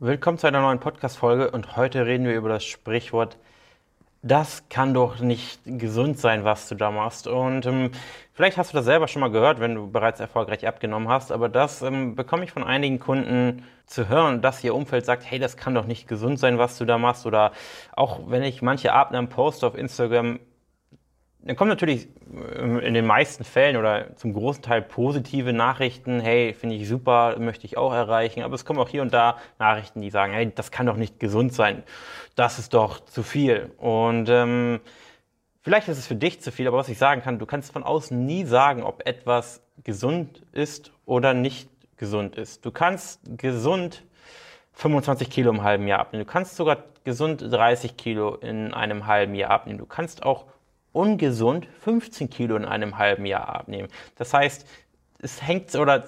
Willkommen zu einer neuen Podcast-Folge und heute reden wir über das Sprichwort, das kann doch nicht gesund sein, was du da machst. Und ähm, vielleicht hast du das selber schon mal gehört, wenn du bereits erfolgreich abgenommen hast, aber das ähm, bekomme ich von einigen Kunden zu hören, dass ihr Umfeld sagt, hey, das kann doch nicht gesund sein, was du da machst. Oder auch wenn ich manche Abnahmen poste auf Instagram, dann kommen natürlich ähm, in den meisten Fällen oder zum großen Teil positive Nachrichten. Hey, finde ich super, möchte ich auch erreichen. Aber es kommen auch hier und da Nachrichten, die sagen, hey, das kann doch nicht gesund sein. Das ist doch zu viel. Und ähm, vielleicht ist es für dich zu viel, aber was ich sagen kann, du kannst von außen nie sagen, ob etwas gesund ist oder nicht gesund ist. Du kannst gesund 25 Kilo im halben Jahr abnehmen. Du kannst sogar gesund 30 Kilo in einem halben Jahr abnehmen. Du kannst auch ungesund 15 Kilo in einem halben Jahr abnehmen. Das heißt, es hängt oder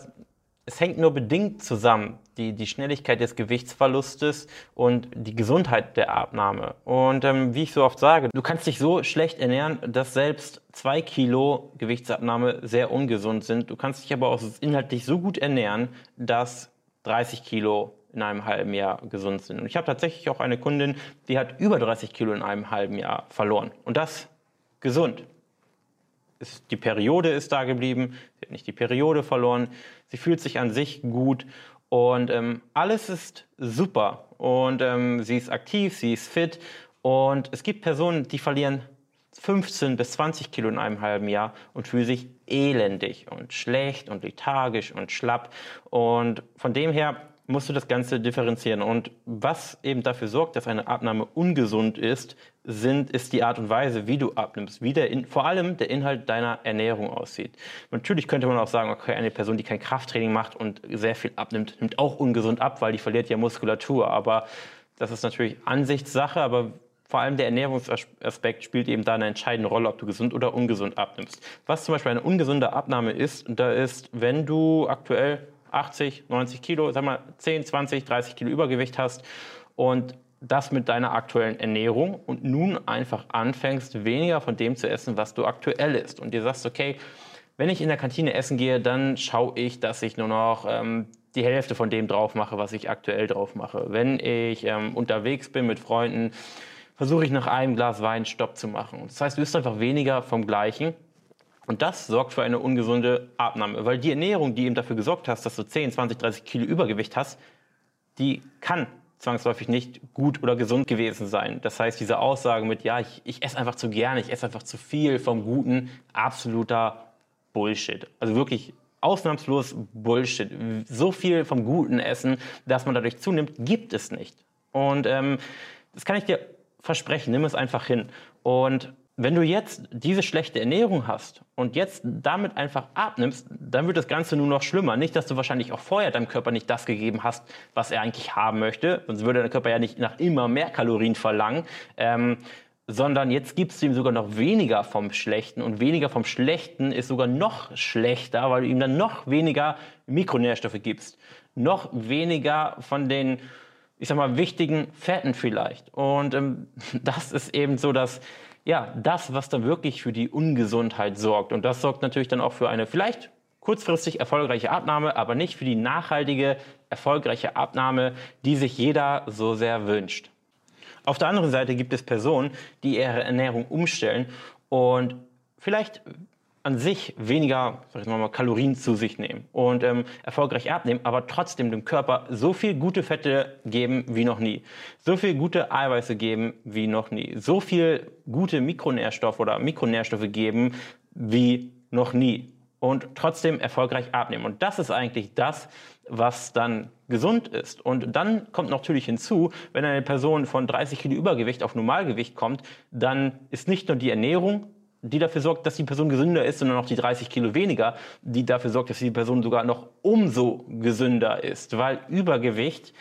es hängt nur bedingt zusammen, die, die Schnelligkeit des Gewichtsverlustes und die Gesundheit der Abnahme. Und ähm, wie ich so oft sage, du kannst dich so schlecht ernähren, dass selbst zwei Kilo Gewichtsabnahme sehr ungesund sind. Du kannst dich aber auch inhaltlich so gut ernähren, dass 30 Kilo in einem halben Jahr gesund sind. Und ich habe tatsächlich auch eine Kundin, die hat über 30 Kilo in einem halben Jahr verloren. Und das gesund. die Periode ist da geblieben, sie hat nicht die Periode verloren, sie fühlt sich an sich gut und ähm, alles ist super. Und ähm, sie ist aktiv, sie ist fit und es gibt Personen, die verlieren 15 bis 20 Kilo in einem halben Jahr und fühlen sich elendig und schlecht und lethargisch und schlapp. Und von dem her musst du das Ganze differenzieren. Und was eben dafür sorgt, dass eine Abnahme ungesund ist, sind, ist die Art und Weise, wie du abnimmst, wie der in, vor allem der Inhalt deiner Ernährung aussieht. Natürlich könnte man auch sagen, okay, eine Person, die kein Krafttraining macht und sehr viel abnimmt, nimmt auch ungesund ab, weil die verliert ja Muskulatur. Aber das ist natürlich Ansichtssache, aber vor allem der Ernährungsaspekt spielt eben da eine entscheidende Rolle, ob du gesund oder ungesund abnimmst. Was zum Beispiel eine ungesunde Abnahme ist, da ist, wenn du aktuell 80, 90 Kilo, sag mal 10, 20, 30 Kilo Übergewicht hast und das mit deiner aktuellen Ernährung und nun einfach anfängst, weniger von dem zu essen, was du aktuell isst. Und dir sagst, okay, wenn ich in der Kantine essen gehe, dann schaue ich, dass ich nur noch ähm, die Hälfte von dem drauf mache, was ich aktuell drauf mache. Wenn ich ähm, unterwegs bin mit Freunden, versuche ich nach einem Glas Wein Stopp zu machen. Das heißt, du isst einfach weniger vom Gleichen und das sorgt für eine ungesunde Abnahme, weil die Ernährung, die eben dafür gesorgt hast, dass du 10, 20, 30 Kilo Übergewicht hast, die kann zwangsläufig nicht gut oder gesund gewesen sein. Das heißt, diese Aussage mit, ja, ich, ich esse einfach zu gerne, ich esse einfach zu viel vom Guten, absoluter Bullshit. Also wirklich ausnahmslos Bullshit. So viel vom Guten essen, dass man dadurch zunimmt, gibt es nicht. Und ähm, das kann ich dir versprechen, nimm es einfach hin. Und wenn du jetzt diese schlechte Ernährung hast und jetzt damit einfach abnimmst, dann wird das Ganze nur noch schlimmer. Nicht, dass du wahrscheinlich auch vorher deinem Körper nicht das gegeben hast, was er eigentlich haben möchte, sonst würde dein Körper ja nicht nach immer mehr Kalorien verlangen. Ähm, sondern jetzt gibst du ihm sogar noch weniger vom Schlechten und weniger vom Schlechten ist sogar noch schlechter, weil du ihm dann noch weniger Mikronährstoffe gibst, noch weniger von den, ich sag mal, wichtigen Fetten vielleicht. Und ähm, das ist eben so, dass ja, das, was dann wirklich für die Ungesundheit sorgt. Und das sorgt natürlich dann auch für eine vielleicht kurzfristig erfolgreiche Abnahme, aber nicht für die nachhaltige, erfolgreiche Abnahme, die sich jeder so sehr wünscht. Auf der anderen Seite gibt es Personen, die ihre Ernährung umstellen und vielleicht an sich weniger sag ich mal, Kalorien zu sich nehmen und ähm, erfolgreich abnehmen, aber trotzdem dem Körper so viel gute Fette geben wie noch nie, so viel gute Eiweiße geben wie noch nie, so viel gute Mikronährstoffe oder Mikronährstoffe geben wie noch nie und trotzdem erfolgreich abnehmen. Und das ist eigentlich das, was dann gesund ist. Und dann kommt natürlich hinzu, wenn eine Person von 30 Kilo Übergewicht auf Normalgewicht kommt, dann ist nicht nur die Ernährung die dafür sorgt, dass die Person gesünder ist, sondern auch die 30 Kilo weniger, die dafür sorgt, dass die Person sogar noch umso gesünder ist. Weil Übergewicht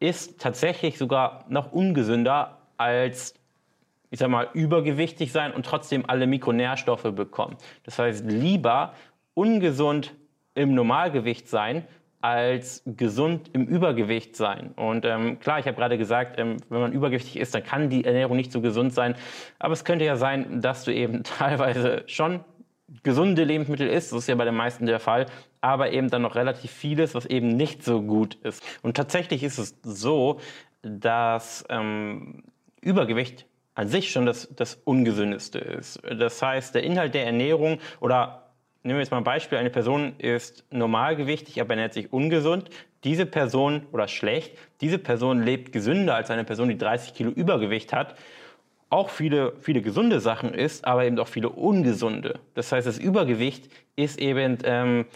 ist tatsächlich sogar noch ungesünder als, ich sag mal, übergewichtig sein und trotzdem alle Mikronährstoffe bekommen. Das heißt, lieber ungesund im Normalgewicht sein, als gesund im Übergewicht sein. Und ähm, klar, ich habe gerade gesagt, ähm, wenn man übergewichtig ist, dann kann die Ernährung nicht so gesund sein. Aber es könnte ja sein, dass du eben teilweise schon gesunde Lebensmittel isst. Das ist ja bei den meisten der Fall. aber eben dann noch relativ vieles, was eben nicht so gut ist. Und tatsächlich ist es so, dass ähm, Übergewicht an sich schon das, das Ungesündeste ist. Das heißt, der Inhalt der Ernährung oder Nehmen wir jetzt mal ein Beispiel. Eine Person ist normalgewichtig, aber ernährt sich ungesund. Diese Person oder schlecht, diese Person lebt gesünder als eine Person, die 30 Kilo Übergewicht hat auch viele, viele gesunde Sachen isst, aber eben auch viele ungesunde. Das heißt, das Übergewicht ist eben, ähm,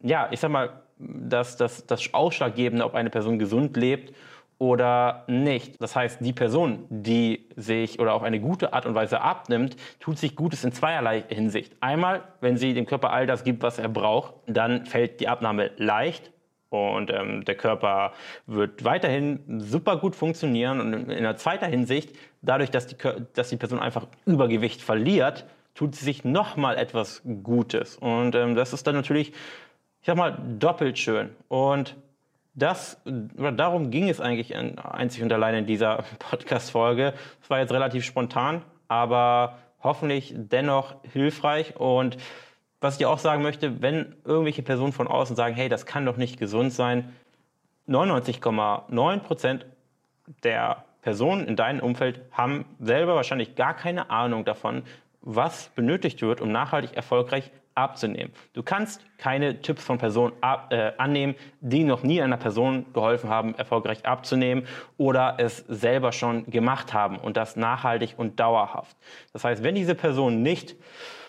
ja, ich sag mal, das, das, das Ausschlaggebende, ob eine Person gesund lebt oder nicht. Das heißt, die Person, die sich oder auf eine gute Art und Weise abnimmt, tut sich Gutes in zweierlei Hinsicht. Einmal, wenn sie dem Körper all das gibt, was er braucht, dann fällt die Abnahme leicht und ähm, der Körper wird weiterhin super gut funktionieren. Und in der zweiten Hinsicht, dadurch, dass die, dass die Person einfach Übergewicht verliert, tut sie sich nochmal etwas Gutes. Und ähm, das ist dann natürlich, ich sag mal, doppelt schön. Und das, oder darum ging es eigentlich einzig und allein in dieser Podcast-Folge. Es war jetzt relativ spontan, aber hoffentlich dennoch hilfreich und was ich dir auch sagen möchte, wenn irgendwelche Personen von außen sagen, hey, das kann doch nicht gesund sein, 99,9 Prozent der Personen in deinem Umfeld haben selber wahrscheinlich gar keine Ahnung davon, was benötigt wird, um nachhaltig erfolgreich abzunehmen. Du kannst keine Tipps von Personen ab, äh, annehmen, die noch nie einer Person geholfen haben, erfolgreich abzunehmen oder es selber schon gemacht haben und das nachhaltig und dauerhaft. Das heißt, wenn diese Person nicht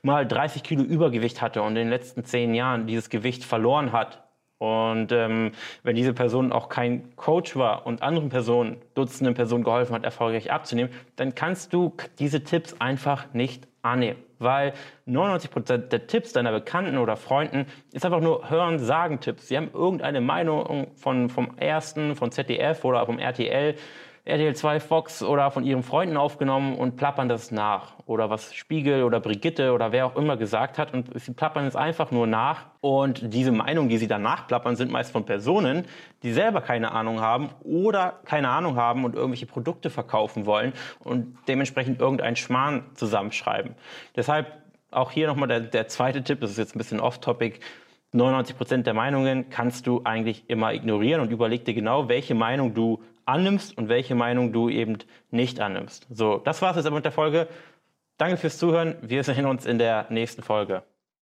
mal 30 Kilo Übergewicht hatte und in den letzten zehn Jahren dieses Gewicht verloren hat, und ähm, wenn diese Person auch kein Coach war und anderen Personen, Dutzenden Personen geholfen hat, erfolgreich abzunehmen, dann kannst du diese Tipps einfach nicht annehmen. Weil 99% der Tipps deiner Bekannten oder Freunden ist einfach nur Hören-Sagen-Tipps. Sie haben irgendeine Meinung von, vom Ersten, von ZDF oder vom RTL RTL 2 Fox oder von ihren Freunden aufgenommen und plappern das nach. Oder was Spiegel oder Brigitte oder wer auch immer gesagt hat und sie plappern es einfach nur nach. Und diese Meinungen, die sie dann nachplappern, sind meist von Personen, die selber keine Ahnung haben oder keine Ahnung haben und irgendwelche Produkte verkaufen wollen und dementsprechend irgendeinen Schmarrn zusammenschreiben. Deshalb auch hier nochmal der, der zweite Tipp, das ist jetzt ein bisschen off-topic, 99 Prozent der Meinungen kannst du eigentlich immer ignorieren und überleg dir genau, welche Meinung du annimmst und welche Meinung du eben nicht annimmst. So, das war's jetzt aber mit der Folge. Danke fürs Zuhören. Wir sehen uns in der nächsten Folge.